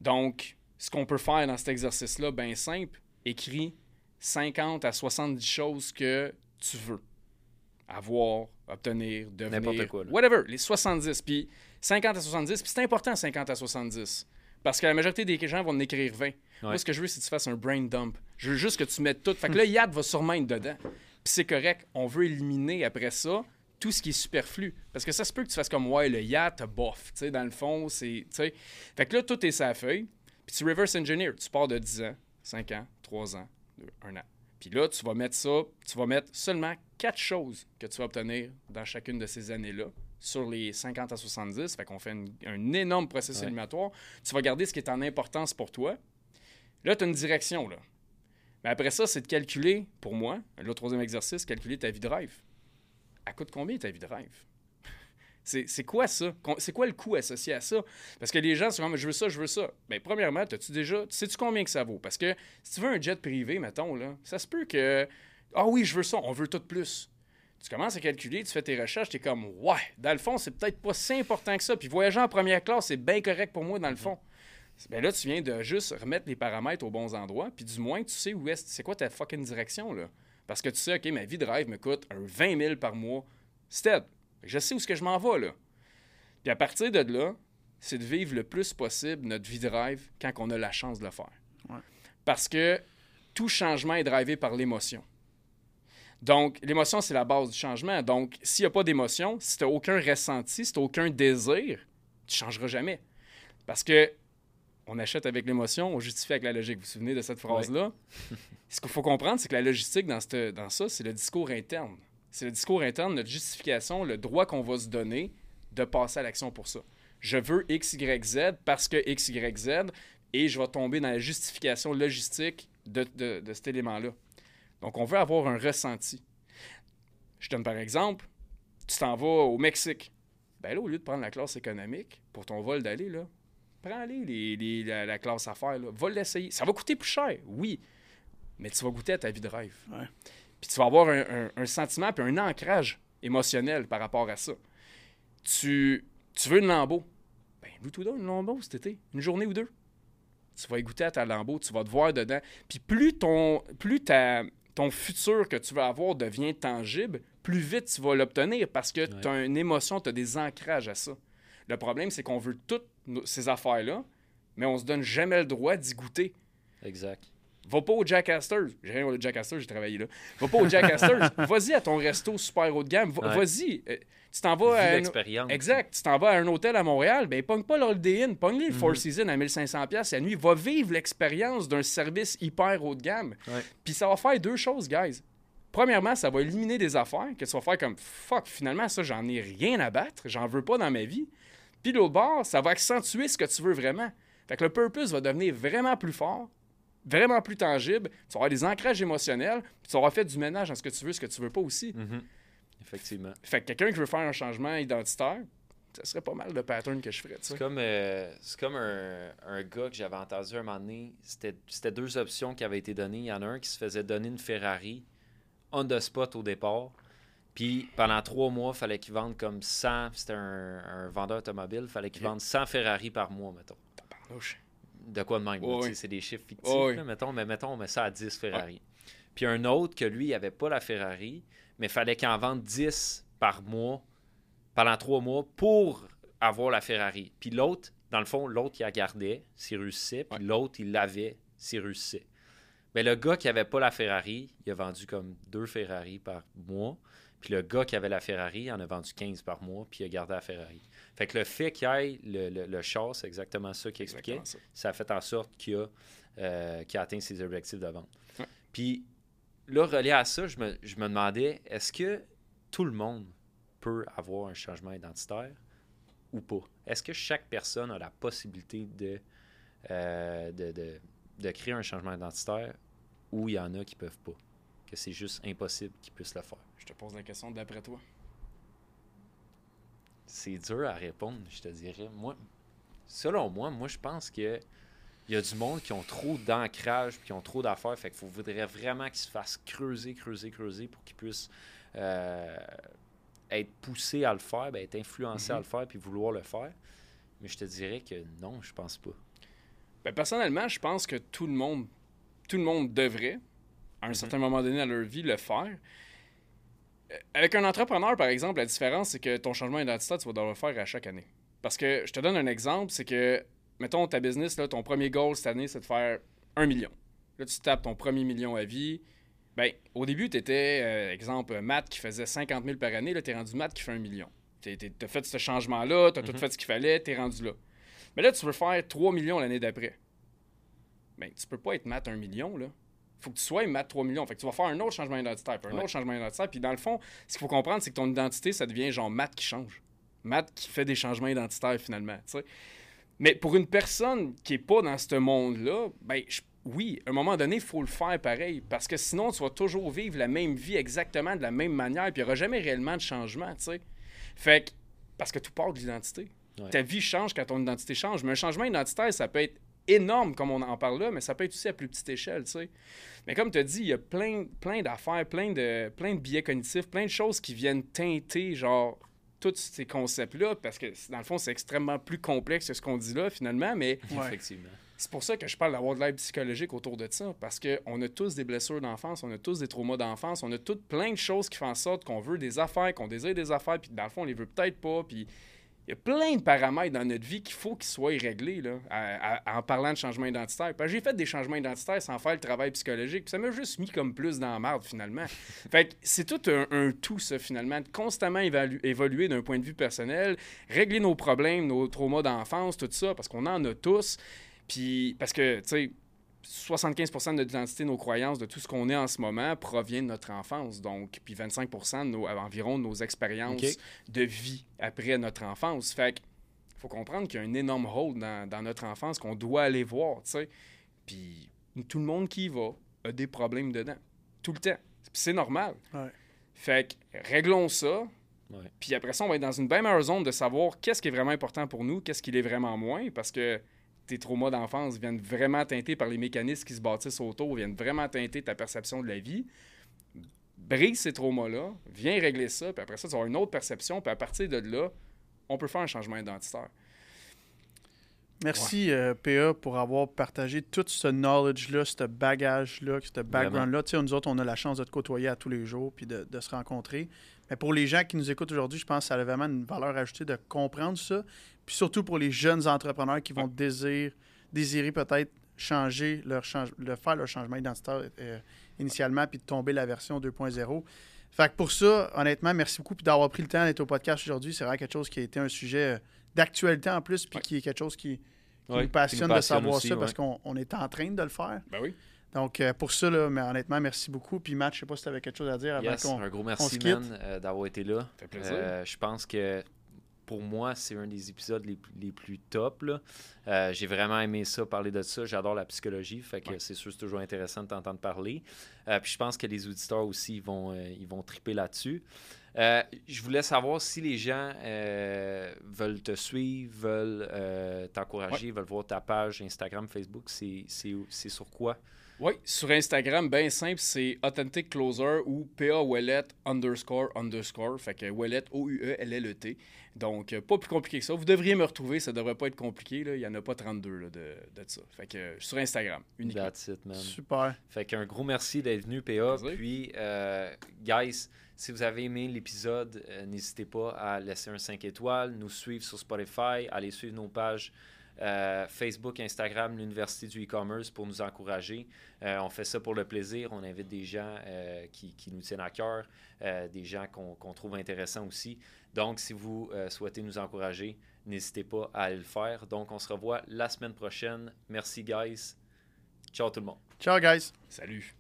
Donc, ce qu'on peut faire dans cet exercice-là, bien simple, écris 50 à 70 choses que tu veux avoir, obtenir, devenir, quoi, whatever, les 70. Puis 50 à 70, puis c'est important 50 à 70. Parce que la majorité des gens vont en écrire 20. Moi, ce que je veux, c'est que tu fasses un brain dump. Je veux juste que tu mettes tout. Fait que là, YAD va sûrement être dedans. Puis c'est correct. On veut éliminer après ça tout ce qui est superflu. Parce que ça se peut que tu fasses comme, ouais, le YAD, bof. Tu sais, dans le fond, c'est. Fait que là, tout est sa feuille. Puis tu reverse engineer. Tu pars de 10 ans, 5 ans, 3 ans, 1 an. Puis là, tu vas mettre ça, tu vas mettre seulement quatre choses que tu vas obtenir dans chacune de ces années-là sur les 50 à 70. Fait qu'on fait un énorme processus éliminatoire. Tu vas garder ce qui est en importance pour toi. Là, tu as une direction. Là. Mais après ça, c'est de calculer, pour moi, le troisième exercice, calculer ta vie de rêve. À coûte combien ta vie de rêve? C'est quoi ça? C'est quoi le coût associé à ça? Parce que les gens sont comme, je veux ça, je veux ça. Bien, premièrement, as-tu déjà, sais-tu combien que ça vaut? Parce que si tu veux un jet privé, mettons, là, ça se peut que, ah oui, je veux ça, on veut tout plus. Tu commences à calculer, tu fais tes recherches, tu es comme, ouais, dans le fond, c'est peut-être pas si important que ça. Puis voyager en première classe, c'est bien correct pour moi, dans le fond. Bien là, tu viens de juste remettre les paramètres aux bons endroits, puis du moins, tu sais où est, c'est quoi ta fucking direction, là? Parce que tu sais, OK, ma vie de rêve me coûte un 20 000 par mois. Stead. Je sais où est-ce que je m'en vais, là. Puis à partir de là, c'est de vivre le plus possible notre vie de rêve quand on a la chance de le faire. Parce que tout changement est drivé par l'émotion. Donc, l'émotion, c'est la base du changement. Donc, s'il n'y a pas d'émotion, si tu n'as aucun ressenti, si tu n'as aucun désir, tu ne changeras jamais. Parce que on achète avec l'émotion, on justifie avec la logique. Vous vous souvenez de cette phrase-là? Ce qu'il faut comprendre, c'est que la logistique dans, dans ça, c'est le discours interne. C'est le discours interne, notre justification, le droit qu'on va se donner de passer à l'action pour ça. Je veux X, Y, Z parce que X, Y, Z et je vais tomber dans la justification logistique de, de, cet élément-là. Donc, on veut avoir un ressenti. Je donne par exemple, tu t'en vas au Mexique. Ben là, au lieu de prendre la classe économique pour ton vol d'aller, là, prends-les, les, la, classe affaires. Là. Va l'essayer. Ça va coûter plus cher, oui, mais tu vas goûter à ta vie de rêve. Puis tu vas avoir un, sentiment puis un ancrage émotionnel par rapport à ça. Tu, tu veux une lambeau? Ben, loue-toi une lambeau cet été, une journée ou deux. Tu vas y goûter à ta lambeau, tu vas te voir dedans. Puis plus ton, plus ta, ton futur que tu vas avoir devient tangible, plus vite tu vas l'obtenir parce que tu as une émotion, tu as des ancrages à ça. Le problème, c'est qu'on veut toutes ces affaires-là, mais on se donne jamais le droit d'y goûter. Exact. Va pas au Jack Astor. J'ai rien au Jack Astor, j'ai travaillé là. Va pas au Jack Astor. Vas-y à ton resto super haut de gamme. Vas-y. Euh, tu t'en vas à. Un... Exact. Tu t'en vas à un hôtel à Montréal. Ben, pogne pas l'Holiday Inn. Pogne le Four mhm. Seasons à 1500$ la nuit. Va vivre l'expérience d'un service hyper haut de gamme. Puis ça va faire deux choses, guys. Premièrement, ça va éliminer des affaires que tu vas faire comme fuck, finalement, ça, j'en ai rien à battre. J'en veux pas dans ma vie. Puis l'autre bord, ça va accentuer ce que tu veux vraiment. Fait que le purpose va devenir vraiment plus fort vraiment plus tangible, tu vas avoir des ancrages émotionnels, puis tu auras fait du ménage dans ce que tu veux, ce que tu veux pas aussi. Mhm. Effectivement. Fait que quelqu'un qui veut faire un changement identitaire, ça serait pas mal de pattern que je ferais. C'est comme, euh, comme un, un, gars que j'avais entendu un moment donné. C'était deux options qui avaient été données. Il y en a un qui se faisait donner une Ferrari on the spot au départ. Puis pendant trois mois, il fallait qu'il vende comme 100. C'était un, un, vendeur automobile. Il fallait qu'il vende 100 Ferrari par mois, mettons de quoi de même. C'est des chiffres fictifs, mettons, mais mettons, on met ça à 10 Ferrari. Puis un autre que lui, il n'avait pas la Ferrari, mais il fallait qu'il en vende 10 par mois pendant trois mois pour avoir la Ferrari. Puis l'autre, dans le fond, l'autre, il la gardait s'il réussissait, puis l'autre, il l'avait s'il réussissait. Mais le gars qui n'avait pas la Ferrari, il a vendu comme deux Ferrari par mois. Puis le gars qui avait la Ferrari, il en a vendu 15 par mois, puis il a gardé la Ferrari. Fait que le fait qu'il ait le, le, char, c'est exactement ça qu'il expliquait. Ça. a fait en sorte qu'il a, euh, a, atteint ses objectifs de vente. Puis là, relié à ça, je me, je me demandais, est-ce que tout le monde peut avoir un changement identitaire ou pas? Est-ce que chaque personne a la possibilité de, euh, de, de, de, créer un changement identitaire ou il y en a qui ne peuvent pas? Que c'est juste impossible qu'ils puissent le faire? Je te pose la question d'après toi. C'est dur à répondre, je te dirais. Moi, selon moi, moi, je pense que il y a du monde qui ont trop d'ancrage qui ont trop d'affaires. Fait qu'il faudrait vraiment qu'ils se fassent creuser, creuser, creuser pour qu'ils puissent être poussé à le faire, ben, être influencé à Mhm. le faire puis vouloir le faire. Mais je te dirais que non, je pense pas. Ben, personnellement, je pense que tout le monde, tout le monde devrait, à un certain moment donné dans leur vie, le faire. Euh, Avec un entrepreneur, par exemple, la différence, c'est que ton changement d'identité, tu vas devoir le faire à chaque année. Parce que je te donne un exemple, c'est que, mettons, ta business, là, ton premier goal cette année, c'est de faire un million. Là, tu tapes ton premier million à vie. Ben, au début, tu étais, exemple, Matt qui faisait 50 000 par année. Là, tu es rendu Matt qui fait un million. Tu as fait ce changement-là, tu as tout Mhm. fait ce qu'il fallait, tu es rendu là. Mais là, tu veux faire 3 millions l'année d'après. Ben, tu peux pas être Matt 1 million, là. Faut que tu sois Matt 3 millions. Fait que tu vas faire un autre changement identitaire, puis un Ouais. autre changement identitaire. Puis dans le fond, ce qu'il faut comprendre, c'est que ton identité, ça devient genre Matt qui change. Matt qui fait des changements identitaires finalement. Mais pour une personne qui est pas dans ce monde-là, ben je- oui, à un moment donné, il faut le faire pareil. Parce que sinon, tu vas toujours vivre la même vie exactement de la même manière, puis il n'y aura jamais réellement de changement, tu sais. Fait que, parce que tout part de l'identité. Ouais. Ta vie change quand ton identité change. Mais un changement identitaire, ça peut être énorme, comme on en parle là, mais ça peut être aussi à plus petite échelle, tu sais. Mais comme tu as dit, il y a plein, plein d'affaires, plein de, plein de biais cognitifs, plein de choses qui viennent teinter, genre, tous ces concepts-là, parce que dans le fond, c'est extrêmement plus complexe que ce qu'on dit là, finalement, mais Ouais. Effectivement. c'est pour ça que je parle d'avoir de l'aide psychologique autour de ça, parce qu'on a tous des blessures d'enfance, on a tous des traumas d'enfance, on a toutes plein de choses qui font en sorte qu'on veut des affaires, qu'on désire des affaires, puis dans le fond, on les veut peut-être pas, puis il y a plein de paramètres dans notre vie qu'il faut qu'ils soient réglés, là, à- à- en parlant de changement identitaire. J'ai fait des changements identitaires sans faire le travail psychologique, puis ça m'a juste mis comme plus dans la merde, finalement. fait que c'est tout un, un tout, ça, finalement, de constamment évoluer d'un point de vue personnel, régler nos problèmes, nos traumas d'enfance, tout ça, parce qu'on en a tous. Puis, parce que, tu sais, 75% de notre identité, nos croyances, de tout ce qu'on est en ce moment, provient de notre enfance. Donc, puis 25 de nos, environ de nos expériences de vie après notre enfance. Fait que, faut comprendre qu'il y a un énorme rôle dans, dans notre enfance qu'on doit aller voir, tu sais. Puis, tout le monde qui y va a des problèmes dedans. Tout le temps. Puis c'est normal. Ouais. Fait que, réglons ça. Puis après ça, on va être dans une bien meilleure zone de savoir qu'est-ce qui est vraiment important pour nous, qu'est-ce qui l'est vraiment moins, parce que tes traumas d'enfance viennent vraiment teinter par les mécanismes qui se bâtissent autour, viennent vraiment teinter ta perception de la vie. Brise ces traumas-là, viens régler ça, puis après ça, tu avoir une autre perception, puis à partir de là, on peut faire un changement identitaire. Merci, euh, PA, pour avoir partagé tout ce knowledge-là, ce bagage-là, ce background-là. Tu sais, nous autres, on a la chance de te côtoyer à tous les jours puis de, de se rencontrer. Mais pour les gens qui nous écoutent aujourd'hui, je pense que ça a vraiment une valeur ajoutée de comprendre ça. Puis surtout pour les jeunes entrepreneurs qui vont Ouais. désirer, désirer peut-être changer leur change, le faire leur changement identitaire euh, initialement puis de tomber la version 2.0. Fait que pour ça, honnêtement, merci beaucoup d'avoir pris le temps d'être au podcast aujourd'hui. C'est vraiment quelque chose qui a été un sujet euh, d'actualité en plus puis Ouais. qui est quelque chose qui, qui Ouais, nous passionne, qui nous de savoir aussi, ça parce qu'on on est en train de le faire. Ben oui. Donc, euh, pour ça, là, mais honnêtement, merci beaucoup. Puis, Matt, je sais pas si tu avais quelque chose à dire avant Yes, qu'on. un gros merci, man, euh, d'avoir été là. Ça fait plaisir. Euh, je pense que pour moi, c'est un des épisodes les, plus- les plus top. là. Euh, J'ai vraiment aimé ça, parler de ça. J'adore la psychologie, fait que Ouais. c'est sûr c'est toujours intéressant de t'entendre parler. Euh, puis je pense que les auditeurs aussi ils vont, euh, ils vont triper là-dessus. Euh, je voulais savoir si les gens euh, veulent te suivre, veulent euh, t'encourager, veulent voir ta page Instagram, Facebook. C'est c'est- c'est sur quoi? Oui, sur Instagram, bien simple, c'est Authentic Closer ou PA Wallet underscore underscore. Fait que Wallet, O-U-E-L-L-E-T. Donc, euh, pas plus compliqué que ça. Vous devriez me retrouver, ça devrait pas être compliqué. Là. Il n'y en a pas 32 là, de, de ça. Fait que euh, sur Instagram, uniquement. That's it, man. Super. Fait qu'un gros merci d'être venu, PA. Puis, euh, guys, si vous avez aimé l'épisode, euh, n'hésitez pas à laisser un 5 étoiles, nous suivre sur Spotify, aller suivre nos pages euh, Facebook, Instagram, l'Université du e-commerce pour nous encourager. Euh, on fait ça pour le plaisir. On invite des gens euh, qui, qui nous tiennent à cœur, euh, des gens qu'on trouve intéressants aussi. Donc, si vous euh, souhaitez nous encourager, n'hésitez pas à aller le faire. Donc, on se revoit la semaine prochaine. Merci, guys. Ciao tout le monde. Ciao, guys. Salut.